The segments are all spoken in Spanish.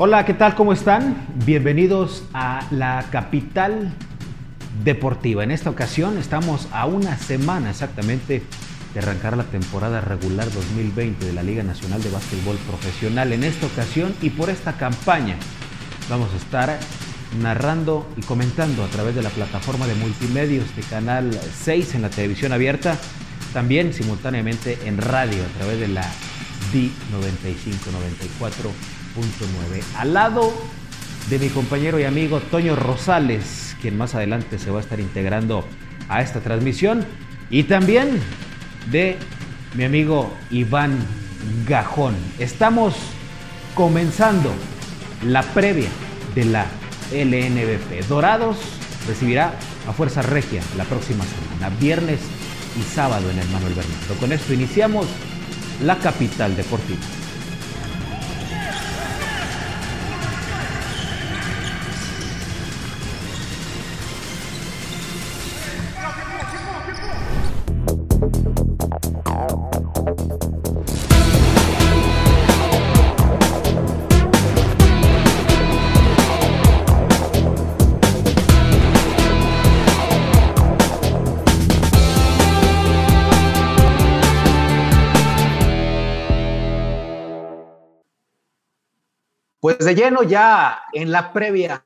Hola, ¿qué tal? ¿Cómo están? Bienvenidos a la capital deportiva. En esta ocasión estamos a una semana exactamente de arrancar la temporada regular 2020 de la Liga Nacional de Básquetbol Profesional. En esta ocasión y por esta campaña vamos a estar narrando y comentando a través de la plataforma de multimedios de Canal 6 en la televisión abierta, también simultáneamente en radio a través de la D95 94 al lado de mi compañero y amigo Toño Rosales, quien más adelante se va a estar integrando a esta transmisión. Y también de mi amigo Iván Gajón. Estamos comenzando la previa de la LNBP. Dorados recibirá a Fuerza Regia la próxima semana, viernes y sábado en el Manuel Bernardo. Con esto iniciamos la capital deportiva. De lleno ya en la previa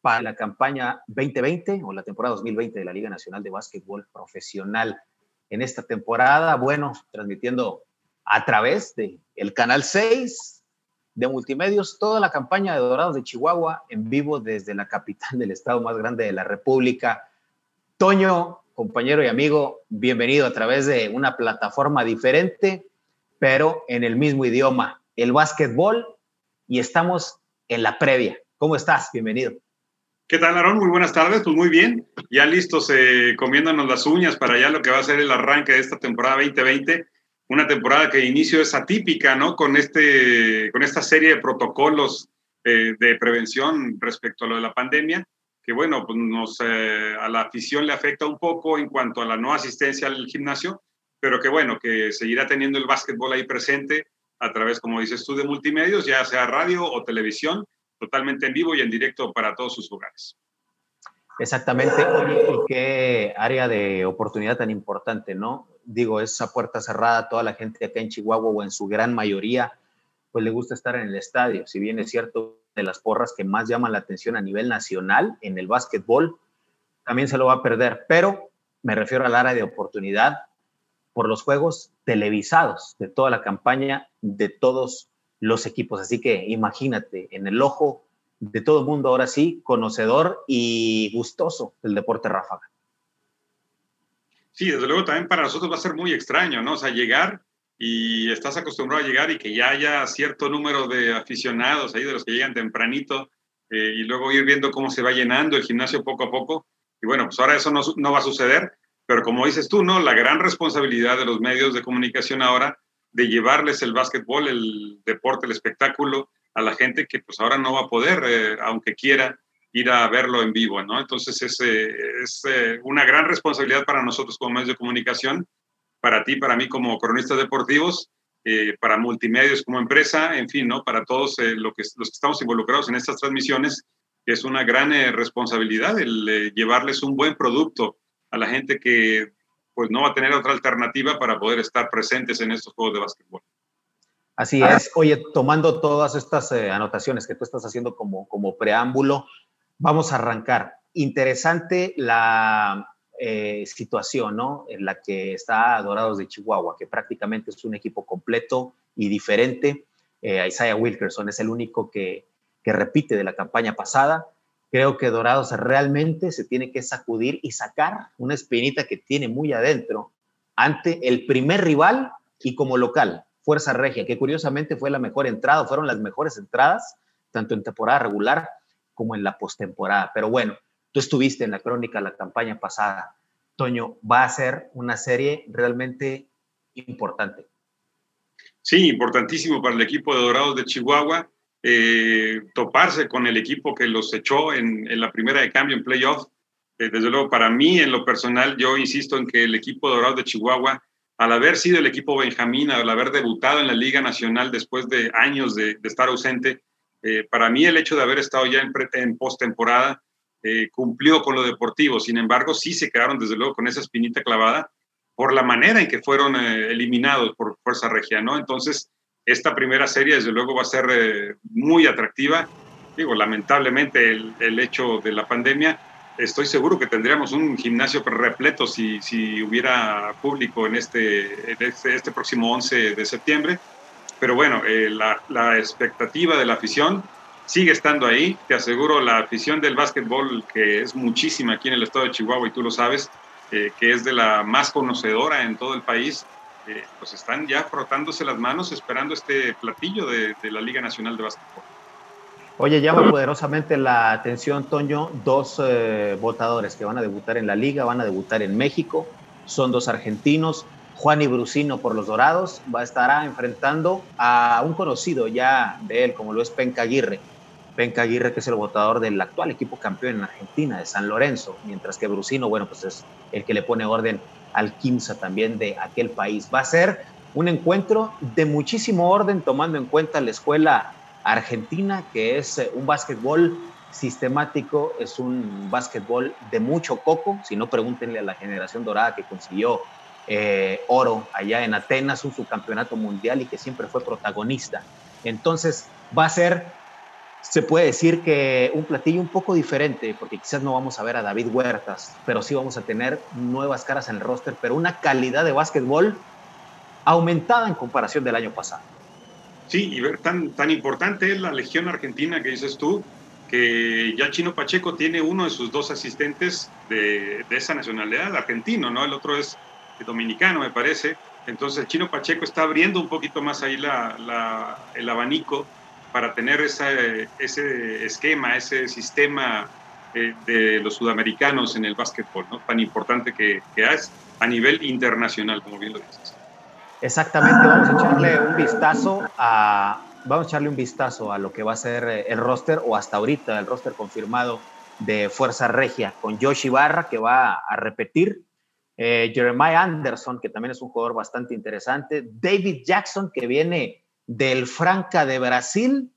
para la campaña 2020 o la temporada 2020 de la Liga Nacional de Básquetbol Profesional. En esta temporada, bueno, transmitiendo a través de el canal 6 de Multimedios toda la campaña de Dorados de Chihuahua en vivo desde la capital del estado más grande de la República. Toño, compañero y amigo, bienvenido a través de una plataforma diferente, pero en el mismo idioma, el básquetbol y estamos en la previa. ¿Cómo estás? Bienvenido. ¿Qué tal, Aaron? Muy buenas tardes. Pues muy bien. Ya listos eh, comiéndonos las uñas para ya lo que va a ser el arranque de esta temporada 2020. Una temporada que de inicio es atípica, ¿no? Con, este, con esta serie de protocolos eh, de prevención respecto a lo de la pandemia, que bueno, pues nos, eh, a la afición le afecta un poco en cuanto a la no asistencia al gimnasio, pero que bueno, que seguirá teniendo el básquetbol ahí presente a través, como dices tú, de multimedios, ya sea radio o televisión, totalmente en vivo y en directo para todos sus hogares. Exactamente. y qué área de oportunidad tan importante, ¿no? Digo, esa puerta cerrada, toda la gente acá en Chihuahua o en su gran mayoría, pues le gusta estar en el estadio. Si bien es cierto, de las porras que más llaman la atención a nivel nacional en el básquetbol, también se lo va a perder. Pero me refiero al área de oportunidad por los juegos televisados de toda la campaña de todos los equipos. Así que imagínate, en el ojo de todo el mundo, ahora sí, conocedor y gustoso del deporte ráfaga. Sí, desde luego también para nosotros va a ser muy extraño, ¿no? O sea, llegar y estás acostumbrado a llegar y que ya haya cierto número de aficionados ahí, de los que llegan tempranito, eh, y luego ir viendo cómo se va llenando el gimnasio poco a poco. Y bueno, pues ahora eso no, no va a suceder, pero como dices tú, ¿no? La gran responsabilidad de los medios de comunicación ahora de llevarles el básquetbol, el deporte, el espectáculo a la gente que pues ahora no va a poder, eh, aunque quiera, ir a verlo en vivo, ¿no? Entonces es, eh, es eh, una gran responsabilidad para nosotros como medios de comunicación, para ti, para mí como cronistas deportivos, para multimedios como empresa, en fin, ¿no? Para todos lo que, los que estamos involucrados en estas transmisiones, es una gran responsabilidad el llevarles un buen producto a la gente que pues no va a tener otra alternativa para poder estar presentes en estos juegos de básquetbol. Así es. Oye, tomando todas estas eh, anotaciones que tú estás haciendo como, como preámbulo, vamos a arrancar. Interesante la eh, situación, ¿no? En la que está Dorados de Chihuahua, que prácticamente es un equipo completo y diferente. Eh, Isaiah Wilkerson es el único que, que repite de la campaña pasada creo que Dorados realmente se tiene que sacudir y sacar una espinita que tiene muy adentro ante el primer rival y como local, Fuerza Regia, que curiosamente fue la mejor entrada, fueron las mejores entradas, tanto en temporada regular como en la postemporada. Pero bueno, tú estuviste en la crónica la campaña pasada. Toño, va a ser una serie realmente importante. Sí, importantísimo para el equipo de Dorados de Chihuahua eh, toparse con el equipo que los echó en, la primera de cambio en playoff. Eh, desde luego, para mí, en lo personal, yo insisto en que el equipo dorado de Chihuahua, al haber sido el equipo Benjamín, al haber debutado en la Liga Nacional después de años de, estar ausente, Eh, para mí el hecho de haber estado ya en, en postemporada eh, cumplió con lo deportivo, sin embargo sí se quedaron desde luego con esa espinita clavada por la manera en que fueron eliminados por Fuerza Regia, ¿no? Entonces, esta primera serie desde luego va a ser muy atractiva. Digo, lamentablemente el, hecho de la pandemia estoy seguro que tendríamos un gimnasio repleto si, si hubiera público en este, este, este, próximo 11 de septiembre. Pero bueno, eh, la, la, expectativa de la afición sigue estando ahí. Te aseguro, la afición del básquetbol, que es muchísima aquí en el estado de Chihuahua y tú lo sabes, eh, que es de la más conocedora en todo el país, eh, pues están ya frotándose las manos esperando este platillo de, la Liga Nacional de Básquetbol. Oye, llama poderosamente la atención, Toño, dos eh, votadores que van a debutar en la liga, van a debutar en México, son dos argentinos. Juan y Brusino por los Dorados va a estar enfrentando a un conocido ya de él, como lo es Penca Aguirre. Penca Aguirre, que es el votador del actual equipo campeón en Argentina, de San Lorenzo, mientras que Brusino, bueno, pues es el que le pone orden al Quimsa también de aquel país. Va a ser un encuentro de muchísimo orden, tomando en cuenta la escuela Argentina, que es eh, un básquetbol sistemático, es un básquetbol de mucho coco, si no pregúntenle a la generación dorada que consiguió eh, oro allá en Atenas, un subcampeonato mundial y que siempre fue protagonista. Entonces va a ser, se puede decir que un platillo un poco diferente, porque quizás no vamos a ver a David Huertas, pero sí vamos a tener nuevas caras en el roster, pero una calidad de básquetbol aumentada en comparación del año pasado. Sí, y ver tan, tan importante es la Legión Argentina que dices tú, que ya Chino Pacheco tiene uno de sus dos asistentes de, de esa nacionalidad, argentino, ¿no? El otro es dominicano, me parece. Entonces, Chino Pacheco está abriendo un poquito más ahí la, el abanico para tener esa, ese esquema, ese sistema eh, de los sudamericanos en el básquetbol, ¿no? Tan importante que, que es a nivel internacional, como bien lo dices. Exactamente, vamos a echarle un vistazo a vamos a echarle un vistazo a lo que va a ser eh, el roster o hasta ahorita el roster confirmado de Fuerza Regia con Josh Barra que va a repetir, eh, Jeremiah Anderson que también es un jugador bastante interesante, David Jackson que viene del Franca de Brasil,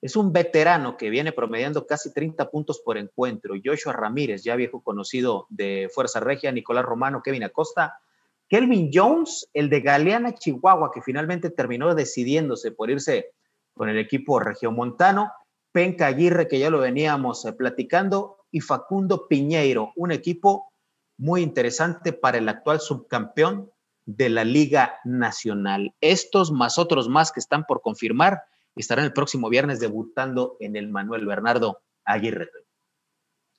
es un veterano que viene promediando casi 30 puntos por encuentro, Joshua Ramírez, ya viejo conocido de Fuerza Regia, Nicolás Romano, Kevin Acosta, Kelvin Jones, el de Galeana, Chihuahua, que finalmente terminó decidiéndose por irse con el equipo regiomontano, Penca Aguirre, que ya lo veníamos eh, platicando, y Facundo Piñeiro, un equipo muy interesante para el actual subcampeón de la Liga Nacional. Estos más otros más que están por confirmar estarán el próximo viernes debutando en el Manuel Bernardo Aguirre.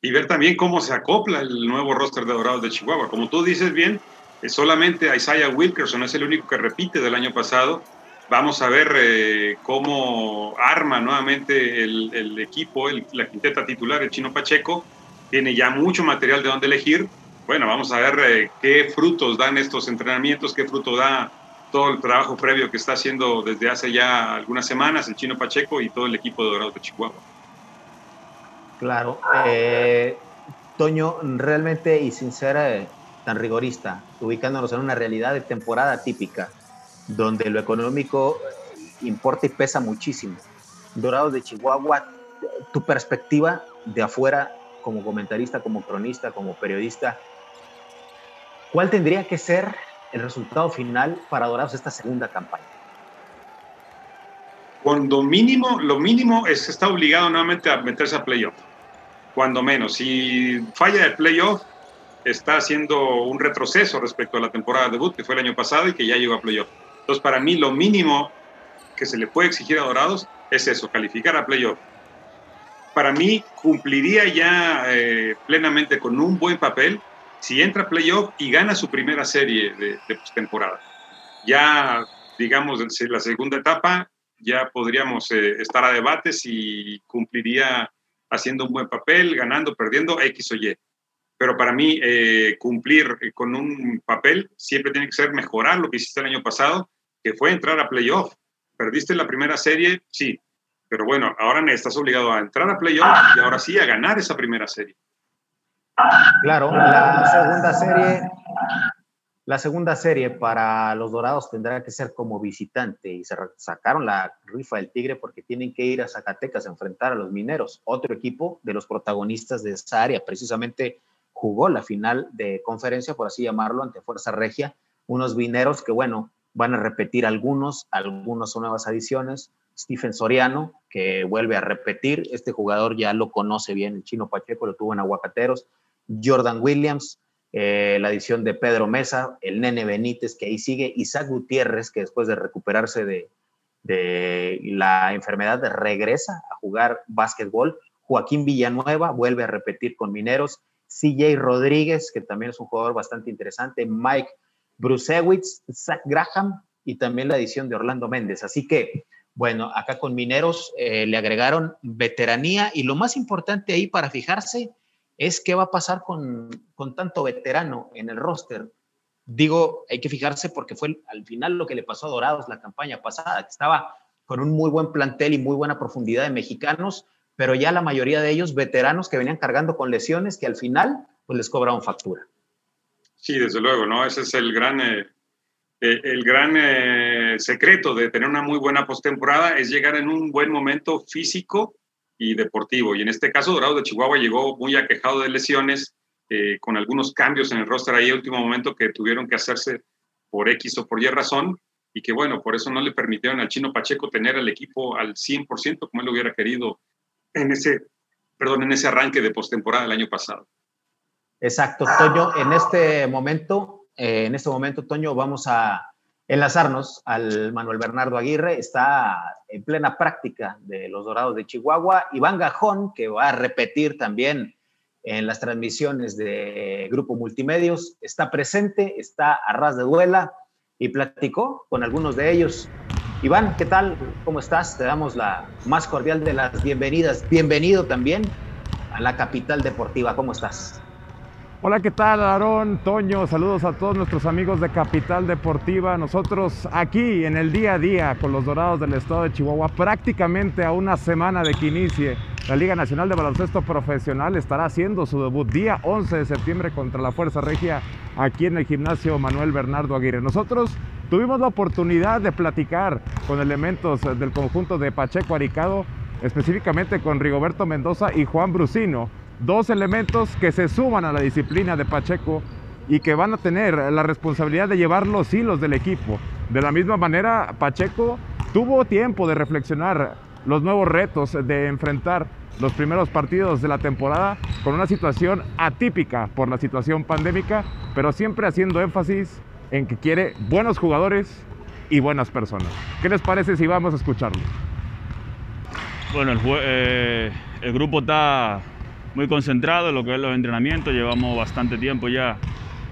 Y ver también cómo se acopla el nuevo roster de Dorados de Chihuahua. Como tú dices bien, solamente Isaiah Wilkerson es el único que repite del año pasado. Vamos a ver eh, cómo arma nuevamente el, equipo, la quinteta titular, el chino Pacheco. Tiene ya mucho material de dónde elegir. Bueno, vamos a ver eh, qué frutos dan estos entrenamientos, qué fruto da todo el trabajo previo que está haciendo desde hace ya algunas semanas el chino Pacheco y todo el equipo de Dorado de Chihuahua. Claro. Eh, Toño, realmente y sincera, tan rigorista, ubicándonos en una realidad de temporada típica, donde lo económico importa y pesa muchísimo. Dorados de Chihuahua, tu perspectiva de afuera, como comentarista, como cronista, como periodista, ¿cuál tendría que ser el resultado final para Dorados esta segunda campaña? Cuando mínimo, lo mínimo es que está obligado nuevamente a meterse a playoff. Cuando menos. Si falla el playoff, está haciendo un retroceso respecto a la temporada de debut que fue el año pasado y que ya llegó a playoff. Entonces, para mí, lo mínimo que se le puede exigir a Dorados es eso, calificar a playoff. Para mí, cumpliría ya eh, plenamente con un buen papel si entra a playoff y gana su primera serie de, de postemporada. Ya, digamos, en la segunda etapa, ya podríamos eh, estar a debate si cumpliría haciendo un buen papel, ganando, perdiendo, X o Y pero para mí eh, cumplir con un papel siempre tiene que ser mejorar lo que hiciste el año pasado, que fue entrar a playoff. Perdiste la primera serie, sí, pero bueno, ahora estás obligado a entrar a playoff y ahora sí a ganar esa primera serie. Claro, la segunda serie La segunda serie para los Dorados tendrá que ser como visitante y se sacaron la rifa del Tigre porque tienen que ir a Zacatecas a enfrentar a los Mineros, otro equipo de los protagonistas de esa área. Precisamente jugó la final de conferencia, por así llamarlo, ante Fuerza Regia. Unos Mineros que, bueno, van a repetir algunos, algunos son nuevas adiciones. Stephen Soriano, que vuelve a repetir, este jugador ya lo conoce bien, el chino Pacheco lo tuvo en Aguacateros. Jordan Williams, eh, la edición de Pedro Mesa, el Nene Benítez, que ahí sigue, Isaac Gutiérrez, que después de recuperarse de, la enfermedad regresa a jugar básquetbol, Joaquín Villanueva vuelve a repetir con Mineros, CJ Rodríguez, que también es un jugador bastante interesante, Mike Brusewitz, Zach Graham y también la edición de Orlando Méndez. Así que, bueno, acá con Mineros eh, le agregaron veteranía y lo más importante ahí para fijarse es qué va a pasar con, tanto veterano en el roster. Digo, hay que fijarse porque fue al final lo que le pasó a Dorados la campaña pasada, que estaba con un muy buen plantel y muy buena profundidad de mexicanos, pero ya la mayoría de ellos veteranos que venían cargando con lesiones que al final pues les cobraron factura. Sí, desde luego, ¿no? Ese es el gran, eh, eh, el gran eh, secreto de tener una muy buena postemporada, es llegar en un buen momento físico y deportivo. Y en este caso, Dorado de Chihuahua llegó muy aquejado de lesiones, eh, con algunos cambios en el roster ahí, último momento que tuvieron que hacerse por X o por Y razón, y que bueno, por eso no le permitieron al chino Pacheco tener el equipo al 100% como él hubiera querido en ese, perdón, en ese arranque de postemporada del año pasado. Exacto, Toño, en este momento, eh, en este momento, Toño, vamos a enlazarnos al Manuel Bernardo Aguirre. Está en plena práctica de los Dorados de Chihuahua. Iván Gajón, que va a repetir también en las transmisiones de Grupo Multimedios, está presente, está a ras de duela y platicó con algunos de ellos. Iván, ¿qué tal? ¿Cómo estás? Te damos la más cordial de las bienvenidas. Bienvenido también a la capital deportiva. ¿Cómo estás? Hola, ¿qué tal, Aarón, Toño? Saludos a todos nuestros amigos de Capital Deportiva. Nosotros aquí en el día a día con los Dorados del Estado de Chihuahua, prácticamente a una semana de que inicie la Liga Nacional de Baloncesto Profesional, estará haciendo su debut día 11 de septiembre contra la Fuerza Regia aquí en el gimnasio Manuel Bernardo Aguirre. Nosotros tuvimos la oportunidad de platicar con elementos del conjunto de Pacheco Aricado, específicamente con Rigoberto Mendoza y Juan Brusino dos elementos que se suman a la disciplina de Pacheco y que van a tener la responsabilidad de llevar los hilos del equipo. De la misma manera, Pacheco tuvo tiempo de reflexionar los nuevos retos, de enfrentar los primeros partidos de la temporada con una situación atípica por la situación pandémica, pero siempre haciendo énfasis en que quiere buenos jugadores y buenas personas. ¿Qué les parece si vamos a escucharlo? Bueno, el, eh, grupo está muy concentrado en lo que es los entrenamientos. Llevamos bastante tiempo ya.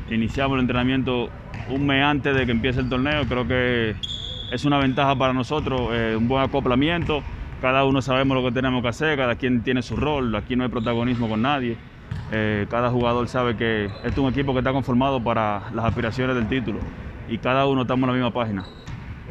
Iniciamos el entrenamiento un mes antes de que empiece el torneo. Creo que es una ventaja para nosotros, eh, un buen acoplamiento. Cada uno sabemos lo que tenemos que hacer, cada quien tiene su rol. Aquí no hay protagonismo con nadie. Eh, cada jugador sabe que este es un equipo que está conformado para las aspiraciones del título y cada uno estamos en la misma página.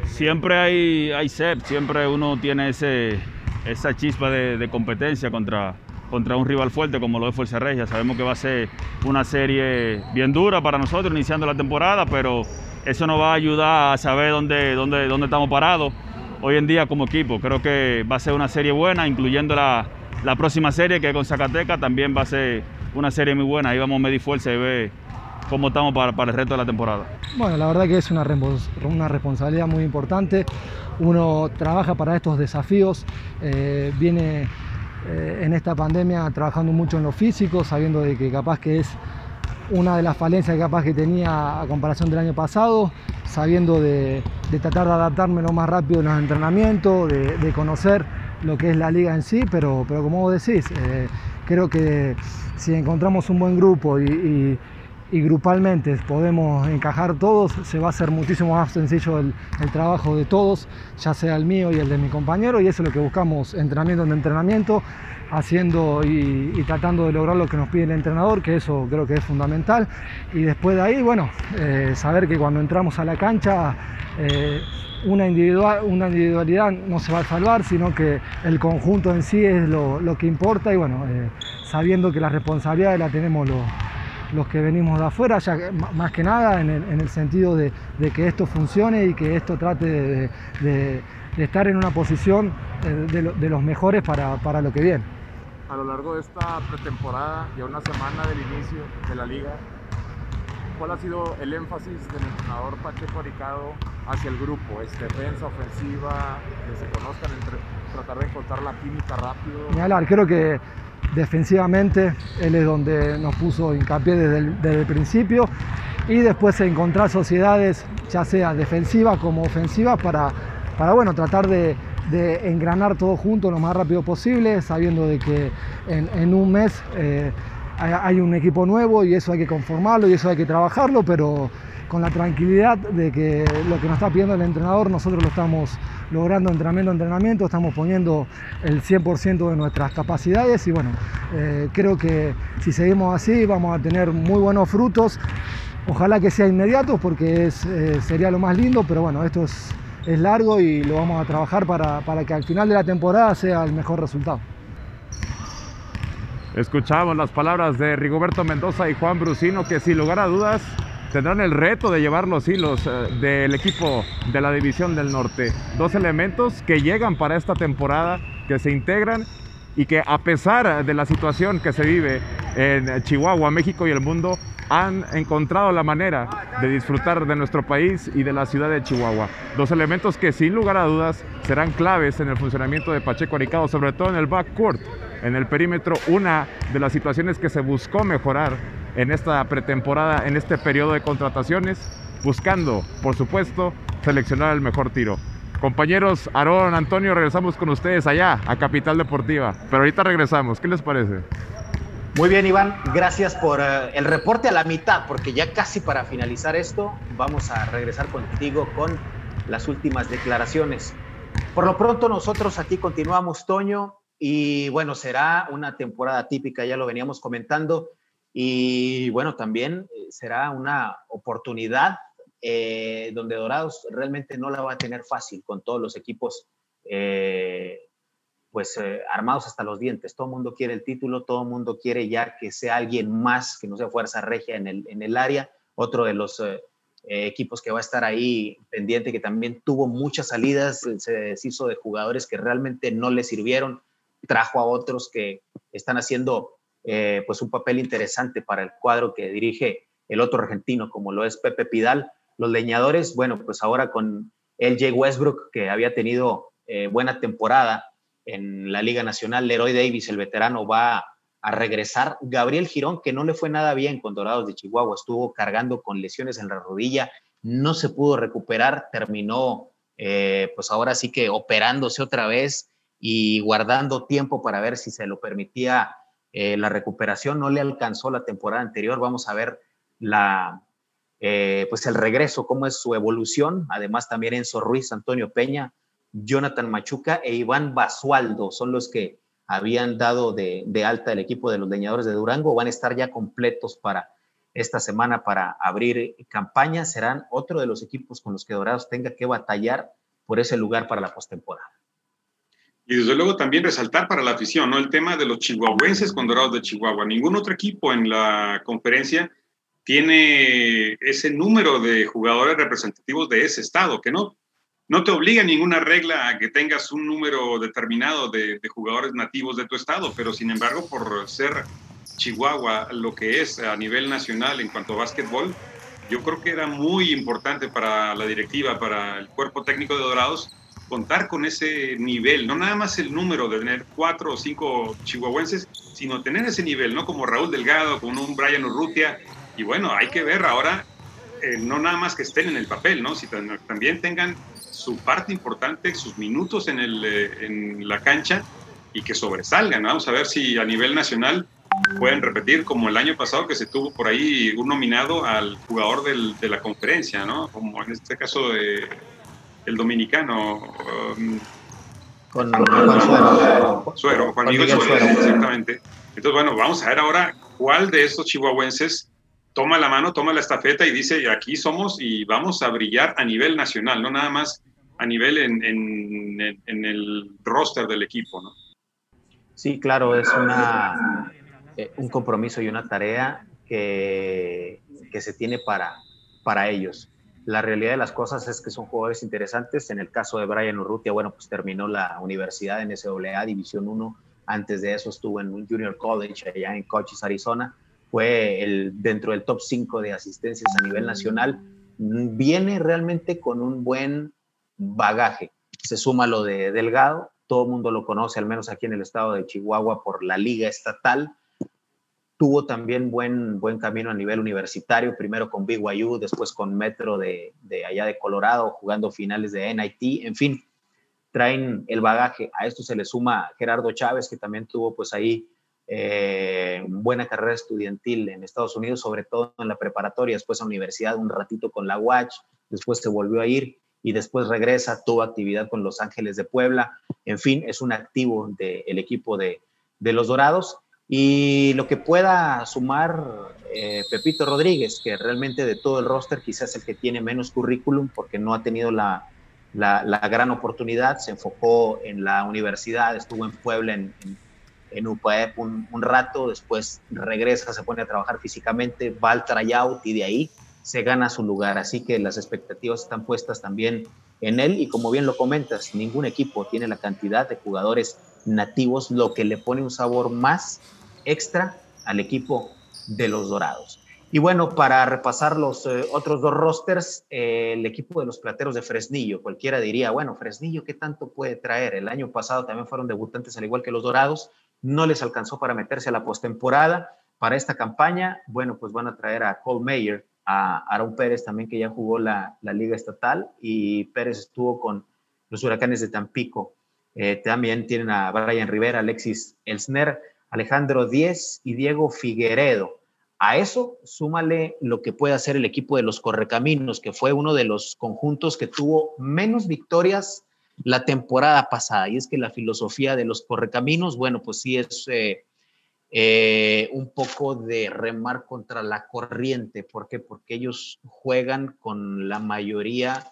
Siempre hay, hay siempre uno tiene ese, esa chispa de competencia contra, contra un rival fuerte como lo es Fuerza Regia. Sabemos que va a ser una serie bien dura para nosotros iniciando la temporada, pero eso nos va a ayudar a saber dónde, dónde, dónde estamos parados hoy en día como equipo. Creo que va a ser una serie buena, incluyendo la, la próxima serie que es con Zacatecas, también va a ser una serie muy buena. Ahí vamos a medir fuerza y ver cómo estamos para, para, el resto de la temporada. Bueno, la verdad que es una, una responsabilidad muy importante. Uno trabaja para estos desafíos, eh, viene eh, en esta pandemia trabajando mucho en lo físico, sabiendo de que capaz que es una de las falencias que capaz que tenía a comparación del año pasado, sabiendo de, tratar de adaptarme lo más rápido en los entrenamientos, de, conocer lo que es la liga en sí, pero, pero como vos decís, eh, creo que si encontramos un buen grupo y, grupalmente podemos encajar todos, se va a hacer muchísimo más sencillo el, trabajo de todos, ya sea el mío y el de mi compañero, y eso es lo que buscamos entrenamiento en entrenamiento, haciendo y, tratando de lograr lo que nos pide el entrenador, que eso creo que es fundamental. Y después de ahí, bueno, eh, saber que cuando entramos a la cancha, eh, una, individual, una individualidad no se va a salvar, sino que el conjunto en sí es lo, que importa y bueno, eh, sabiendo que la responsabilidad la tenemos los, los que venimos de afuera, ya más que nada en el, sentido de, que esto funcione y que esto trate de, estar en una posición eh, de, los mejores para, para lo que viene. A lo largo de esta pretemporada y a una semana del inicio de la liga, ¿cuál ha sido el énfasis del entrenador Pacheco Aricado hacia el grupo? ¿Es defensa, ofensiva, que se conozcan entre tratar de encontrar la química rápido? creo que defensivamente él es donde nos puso hincapié desde el, principio. Y después encontrar sociedades, ya sea defensivas como ofensivas, para, para bueno, tratar de, engranar todo junto lo más rápido posible, sabiendo de que en, un mes eh, hay un equipo nuevo y eso hay que conformarlo y eso hay que trabajarlo, pero con la tranquilidad de que lo que nos está pidiendo el entrenador nosotros lo estamos logrando entrenamiento entrenamiento, estamos poniendo el 100% de nuestras capacidades y bueno, eh, creo que si seguimos así vamos a tener muy buenos frutos. Ojalá que sea inmediato porque eh, sería lo más lindo, pero bueno, esto es, es largo y lo vamos a trabajar para, para que al final de la temporada sea el mejor resultado. Escuchamos las palabras de Rigoberto Mendoza y Juan Brusino que sin lugar a dudas tendrán el reto de llevar los hilos eh, del equipo de la División del Norte. Dos elementos que llegan para esta temporada, que se integran y que a pesar de la situación que se vive en Chihuahua, México y el mundo, han encontrado la manera de disfrutar de nuestro país y de la ciudad de Chihuahua. Dos elementos que sin lugar a dudas serán claves en el funcionamiento de Pacheco Aricado, sobre todo en el backcourt, en el perímetro, una de las situaciones que se buscó mejorar en esta pretemporada, en este periodo de contrataciones, buscando, por supuesto, seleccionar el mejor tiro. Compañeros, Aarón, Antonio, regresamos con ustedes allá, a Capital Deportiva. Pero ahorita regresamos, ¿qué les parece? Muy bien, Iván, gracias por eh, el reporte a la mitad, porque ya casi para finalizar esto, vamos a regresar contigo con las últimas declaraciones. Por lo pronto, nosotros aquí continuamos, Toño, y bueno, será una temporada típica, ya lo veníamos comentando. Y bueno, también eh, será una oportunidad eh, donde Dorados realmente no la va a tener fácil con todos los equipos eh, pues armados hasta los dientes. Todo el mundo quiere el título, todo el mundo quiere ya que sea alguien más, que no sea fuerza regia en el, en el área. Otro de los equipos que va a estar ahí pendiente, que también tuvo muchas salidas, se deshizo de jugadores que realmente no le sirvieron, trajo a otros que están haciendo eh, pues un papel interesante para el cuadro que dirige el otro argentino, como lo es Pepe Pidal. Los leñadores, bueno, pues ahora con LJ Westbrook, que había tenido eh, buena temporada en la Liga Nacional, Leroy Davis, el veterano, va a regresar. Gabriel Girón, que no le fue nada bien con Dorados de Chihuahua, estuvo cargando con lesiones en la rodilla, no se pudo recuperar, terminó eh, pues ahora sí que operándose otra vez y guardando tiempo para ver si se lo permitía eh, la recuperación no le alcanzó la temporada anterior. Vamos a ver la, eh, pues el regreso, cómo es su evolución. Además, también Enzo Ruiz, Antonio Peña, Jonathan Machuca e Iván Basualdo son los que habían dado de, alta el equipo de los leñadores de Durango. Van a estar ya completos para esta semana para abrir campaña. Serán otro de los equipos con los que Dorados tenga que batallar por ese lugar para la postemporada. Y desde luego también resaltar para la afición, ¿no? El tema de los chihuahuenses con Dorados de Chihuahua. Ningún otro equipo en la conferencia tiene ese número de jugadores representativos de ese estado, que no, no te obliga ninguna regla a que tengas un número determinado de, de jugadores nativos de tu estado, pero sin embargo, por ser Chihuahua lo que es a nivel nacional en cuanto a básquetbol, yo creo que era muy importante para la directiva, para el cuerpo técnico de Dorados, contar con ese nivel, no nada más el número de tener cuatro o cinco chihuahuenses, sino tener ese nivel, ¿no? Como Raúl Delgado, como un Brian Urrutia. Y bueno, hay que ver ahora, eh, no nada más que estén en el papel, ¿no? Si también tengan su parte importante, sus minutos en, el, eh, en la cancha y que sobresalgan. Vamos a ver si a nivel nacional pueden repetir como el año pasado que se tuvo por ahí un nominado al jugador del, de la conferencia, ¿no? Como en este caso de el dominicano. Um, con Juan Suero. Suero, Juan Miguel Suero, exactamente. Entonces, bueno, vamos a ver ahora cuál de estos chihuahuenses toma la mano, toma la estafeta y dice, aquí somos y vamos a brillar a nivel nacional, no nada más a nivel en, en, en el roster del equipo, ¿no? Sí, claro, es una, eh, un compromiso y una tarea que, que se tiene para, para ellos. La realidad de las cosas es que son jugadores interesantes. En el caso de Brian Urrutia, bueno, pues terminó la universidad en SAA División 1. Antes de eso estuvo en un Junior College allá en Cochise, Arizona. Fue el, dentro del top 5 de asistencias a nivel nacional. Viene realmente con un buen bagaje. Se suma lo de Delgado. Todo el mundo lo conoce, al menos aquí en el estado de Chihuahua, por la liga estatal tuvo también buen, buen camino a nivel universitario, primero con BYU, después con Metro de, de, allá de Colorado, jugando finales de NIT, en fin, traen el bagaje. A esto se le suma Gerardo Chávez, que también tuvo pues ahí eh, buena carrera estudiantil en Estados Unidos, sobre todo en la preparatoria, después a universidad un ratito con la Watch, después se volvió a ir y después regresa, tuvo actividad con Los Ángeles de Puebla, en fin, es un activo del equipo de, de los Dorados y lo que pueda sumar eh, Pepito Rodríguez, que realmente de todo el roster quizás el que tiene menos currículum porque no ha tenido la, la, gran oportunidad, se enfocó en la universidad, estuvo en Puebla, en, UPAEP un, un, rato, después regresa, se pone a trabajar físicamente, va al tryout y de ahí se gana su lugar. Así que las expectativas están puestas también en él y como bien lo comentas, ningún equipo tiene la cantidad de jugadores nativos, lo que le pone un sabor más extra al equipo de los Dorados. Y bueno, para repasar los eh, otros dos rosters, eh, el equipo de los Plateros de Fresnillo, cualquiera diría, bueno, Fresnillo, ¿qué tanto puede traer? El año pasado también fueron debutantes al igual que los Dorados, no les alcanzó para meterse a la postemporada. Para esta campaña, bueno, pues van a traer a Cole Mayer, a Aaron Pérez también, que ya jugó la, la Liga Estatal, y Pérez estuvo con los Huracanes de Tampico. Eh, también tienen a Brian Rivera, Alexis Elsner, Alejandro Díez y Diego Figueredo. A eso súmale lo que puede hacer el equipo de los Correcaminos, que fue uno de los conjuntos que tuvo menos victorias la temporada pasada. Y es que la filosofía de los Correcaminos, bueno, pues sí es eh, eh, un poco de remar contra la corriente. ¿Por qué? Porque ellos juegan con la mayoría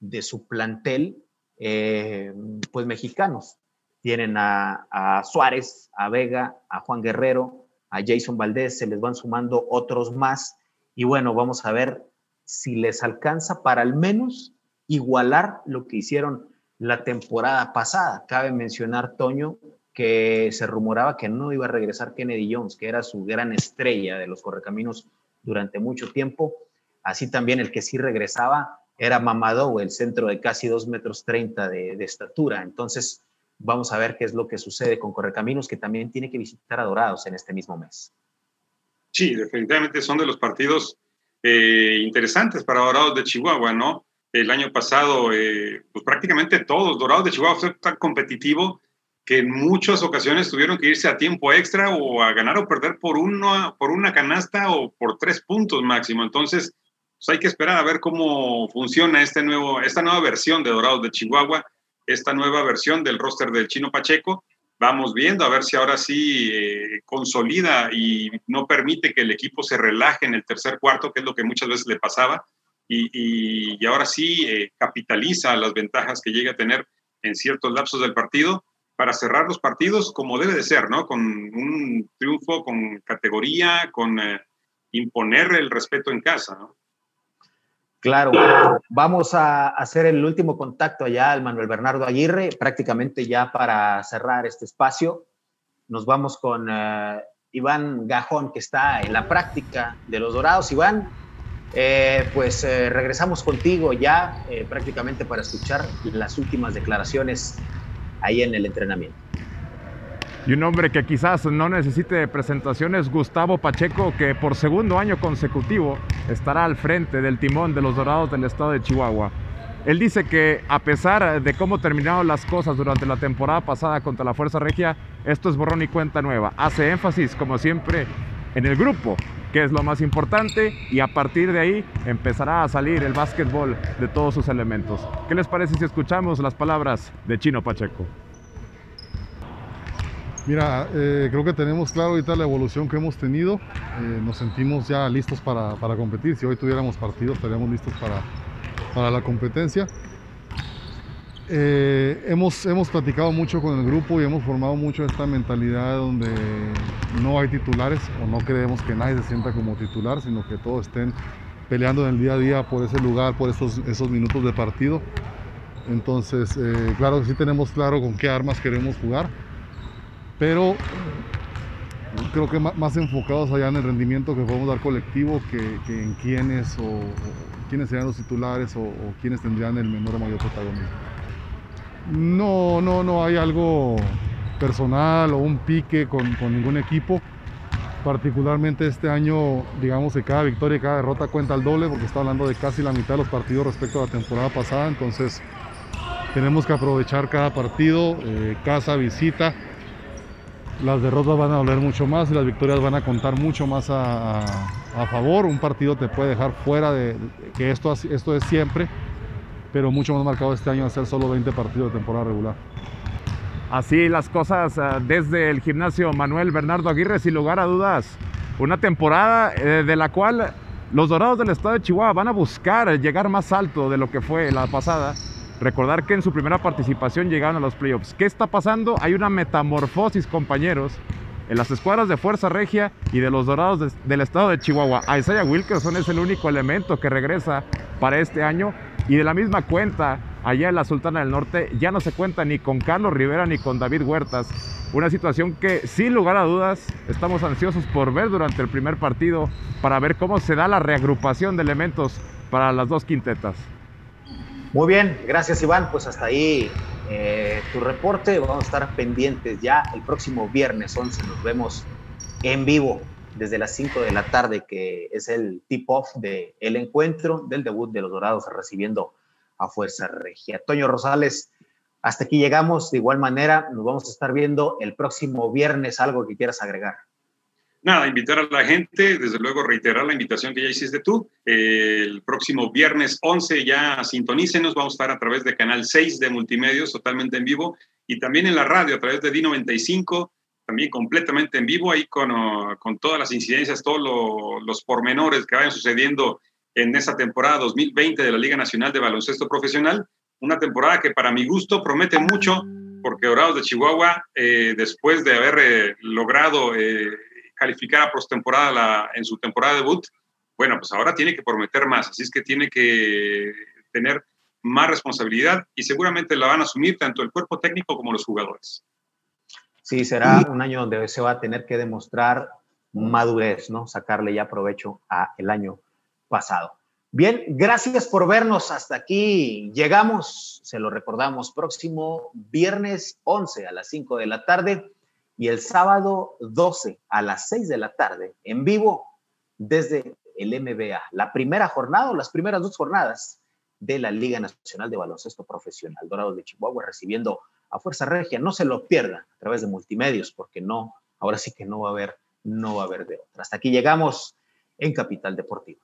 de su plantel, eh, pues mexicanos. Tienen a, Suárez, a Vega, a Juan Guerrero, a Jason Valdés, se les van sumando otros más. Y bueno, vamos a ver si les alcanza para al menos igualar lo que hicieron la temporada pasada. Cabe mencionar, Toño, que se rumoraba que no iba a regresar Kennedy Jones, que era su gran estrella de los correcaminos durante mucho tiempo. Así también el que sí regresaba era Mamadou, el centro de casi 2 metros 30 de, de estatura. Entonces, Vamos a ver qué es lo que sucede con Correcaminos, que también tiene que visitar a Dorados en este mismo mes. Sí, definitivamente son de los partidos eh, interesantes para Dorados de Chihuahua, ¿no? El año pasado, eh, pues prácticamente todos, Dorados de Chihuahua fue tan competitivo que en muchas ocasiones tuvieron que irse a tiempo extra o a ganar o perder por, uno, por una canasta o por tres puntos máximo. Entonces, pues hay que esperar a ver cómo funciona este nuevo, esta nueva versión de Dorados de Chihuahua esta nueva versión del roster del Chino Pacheco. Vamos viendo a ver si ahora sí eh, consolida y no permite que el equipo se relaje en el tercer cuarto, que es lo que muchas veces le pasaba, y, y, ahora sí eh, capitaliza las ventajas que llega a tener en ciertos lapsos del partido para cerrar los partidos como debe de ser, ¿no? Con un triunfo con categoría, con eh, imponer el respeto en casa, ¿no? Claro, vamos a hacer el último contacto allá al Manuel Bernardo Aguirre, prácticamente ya para cerrar este espacio. Nos vamos con uh, Iván Gajón, que está en la práctica de los Dorados. Iván, eh, pues eh, regresamos contigo ya eh, prácticamente para escuchar las últimas declaraciones ahí en el entrenamiento. Y un hombre que quizás no necesite presentaciones, Gustavo Pacheco, que por segundo año consecutivo estará al frente del timón de los Dorados del estado de Chihuahua. Él dice que a pesar de cómo terminaron las cosas durante la temporada pasada contra la Fuerza Regia, esto es borrón y cuenta nueva. Hace énfasis, como siempre, en el grupo, que es lo más importante, y a partir de ahí empezará a salir el básquetbol de todos sus elementos. ¿Qué les parece si escuchamos las palabras de Chino Pacheco? Mira, eh, creo que tenemos claro ahorita la evolución que hemos tenido. Eh, nos sentimos ya listos para, para, competir. Si hoy tuviéramos partidos, estaríamos listos para, para la competencia. Eh, hemos, hemos platicado mucho con el grupo y hemos formado mucho esta mentalidad donde no hay titulares o no creemos que nadie se sienta como titular, sino que todos estén peleando en el día a día por ese lugar, por esos, esos minutos de partido. Entonces, claro que sí tenemos claro con qué armas queremos jugar, pero creo que más enfocados allá en el rendimiento que podemos dar colectivo que, en quiénes o, quiénes serían los titulares o, o quiénes tendrían el menor o mayor protagonismo. No, no, no hay algo personal o un pique con, ningún equipo. Particularmente este año, digamos que cada victoria y cada derrota cuenta al doble porque está hablando de casi la mitad de los partidos respecto a la temporada pasada. Entonces tenemos que aprovechar cada partido, eh, casa, visita. Las derrotas van a doler mucho más y las victorias van a contar mucho más a, favor. Un partido te puede dejar fuera de, que esto, esto es siempre pero mucho más marcado este año hacer solo 20 partidos de temporada regular. Así las cosas eh, desde el gimnasio Manuel Bernardo Aguirre, sin lugar a dudas, una temporada eh, de la cual los Dorados del Estado de Chihuahua van a buscar llegar más alto de lo que fue la pasada. Recordar que en su primera participación llegaron a los playoffs. ¿Qué está pasando? Hay una metamorfosis, compañeros, en las escuadras de Fuerza Regia y de los Dorados del Estado de Chihuahua. Isaiah Wilkerson es el único elemento que regresa para este año y de la misma cuenta, allá en la Sultana del Norte, ya no se cuenta ni con Carlos Rivera ni con David Huertas. Una situación que, sin lugar a dudas, estamos ansiosos por ver durante el primer partido para ver cómo se da la reagrupación de elementos para las dos quintetas. Muy bien, gracias Iván. Pues hasta ahí eh, tu reporte. Vamos a estar pendientes ya el próximo viernes 11. Nos vemos en vivo desde las 5 de la tarde, que es el tip-off del el encuentro del debut de los Dorados recibiendo a Fuerza Regia. Toño Rosales, hasta aquí llegamos. De igual manera, nos vamos a estar viendo el próximo viernes. ¿Algo que quieras agregar? Nada, invitar a la gente, desde luego reiterar la invitación que ya hiciste tú. el próximo viernes 11 ya sintonícenos, vamos a estar a través de Canal 6 de Multimedios, totalmente en vivo, y también en la radio a través de D95 también completamente en vivo, ahí con, con todas las incidencias, todos los pormenores que vayan sucediendo en esa temporada 2020 de la Liga Nacional de Baloncesto Profesional. Una temporada que para mi gusto promete mucho, porque Dorados de Chihuahua, eh, después de haber eh, logrado eh, calificar a postemporada en su temporada debut, bueno, pues ahora tiene que prometer más, así es que tiene que tener más responsabilidad y seguramente la van a asumir tanto el cuerpo técnico como los jugadores. Sí, será un año donde se va a tener que demostrar madurez, ¿no? Sacarle ya provecho a el año pasado. Bien, gracias por vernos hasta aquí. Llegamos, se lo recordamos, próximo viernes 11 a las 5 de la tarde y el sábado 12 a las 6 de la tarde en vivo desde el MBA. La primera jornada o las primeras dos jornadas de la Liga Nacional de Baloncesto Profesional. Dorados de Chihuahua recibiendo a Fuerza Regia. No se lo pierda a través de multimedios, porque no, ahora sí que no va a haber, no va a haber de otra. Hasta aquí llegamos en Capital Deportiva.